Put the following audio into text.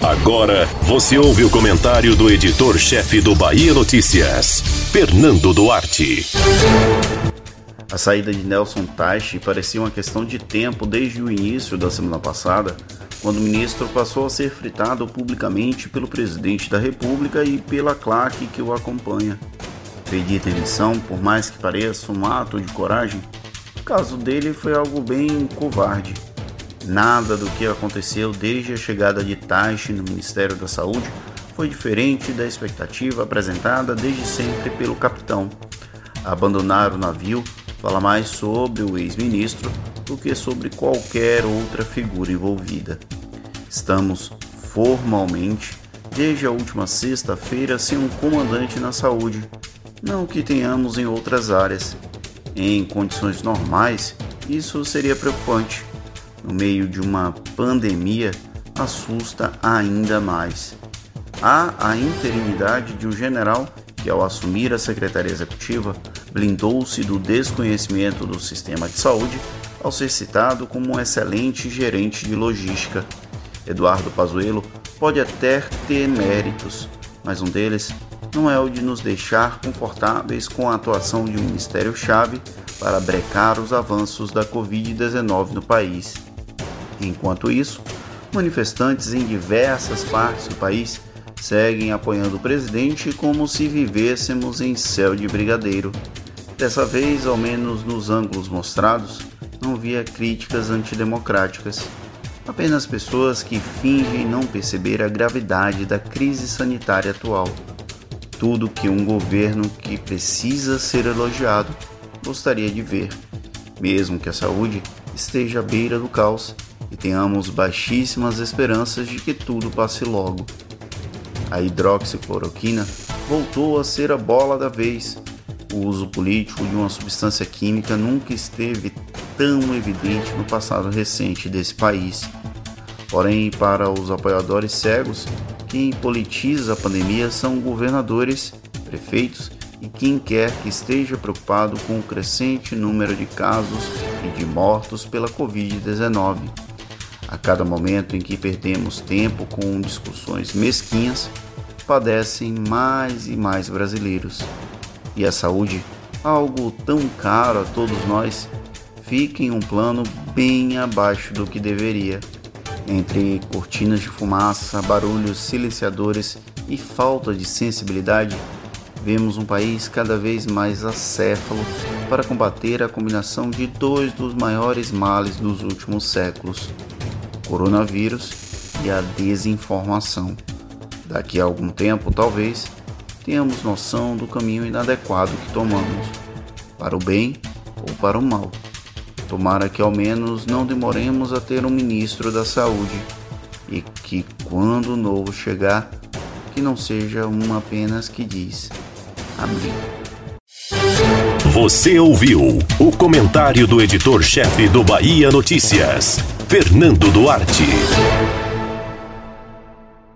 Agora você ouve o comentário do editor-chefe do Bahia Notícias, Fernando Duarte. A saída de Nelson Taixe parecia uma questão de tempo desde o início da semana passada, quando o ministro passou a ser fritado publicamente pelo presidente da República e pela claque que o acompanha. Pedir demissão, por mais que pareça um ato de coragem, o caso dele foi algo bem covarde. Nada do que aconteceu desde a chegada de Taishi no Ministério da Saúde foi diferente da expectativa apresentada desde sempre pelo capitão. Abandonar o navio fala mais sobre o ex-ministro do que sobre qualquer outra figura envolvida. Estamos formalmente, desde a última sexta-feira, sem um comandante na saúde, não que tenhamos em outras áreas. Em condições normais, isso seria preocupante. No meio de uma pandemia, assusta ainda mais. Há a interinidade de um general que, ao assumir a secretaria executiva, blindou-se do desconhecimento do sistema de saúde ao ser citado como um excelente gerente de logística. Eduardo Pazuello pode até ter méritos, mas um deles não é o de nos deixar confortáveis com a atuação de um ministério-chave para brecar os avanços da Covid-19 no país. Enquanto isso, manifestantes em diversas partes do país seguem apoiando o presidente como se vivêssemos em céu de brigadeiro. Dessa vez, ao menos nos ângulos mostrados, não via críticas antidemocráticas. Apenas pessoas que fingem não perceber a gravidade da crise sanitária atual tudo que um governo que precisa ser elogiado gostaria de ver, mesmo que a saúde esteja à beira do caos e tenhamos baixíssimas esperanças de que tudo passe logo. A hidroxicloroquina voltou a ser a bola da vez. O uso político de uma substância química nunca esteve tão evidente no passado recente desse país. Porém, para os apoiadores cegos, quem politiza a pandemia são governadores, prefeitos e quem quer que esteja preocupado com o crescente número de casos e de mortos pela Covid-19. A cada momento em que perdemos tempo com discussões mesquinhas, padecem mais e mais brasileiros. E a saúde, algo tão caro a todos nós, fica em um plano bem abaixo do que deveria. Entre cortinas de fumaça, barulhos silenciadores e falta de sensibilidade, vemos um país cada vez mais acéfalo para combater a combinação de dois dos maiores males dos últimos séculos: coronavírus e a desinformação. Daqui a algum tempo, talvez, tenhamos noção do caminho inadequado que tomamos, para o bem ou para o mal. Tomara que ao menos não demoremos a ter um ministro da saúde e que quando o novo chegar, que não seja um apenas que diz Amém. Você ouviu o comentário do editor-chefe do Bahia Notícias, Fernando Duarte.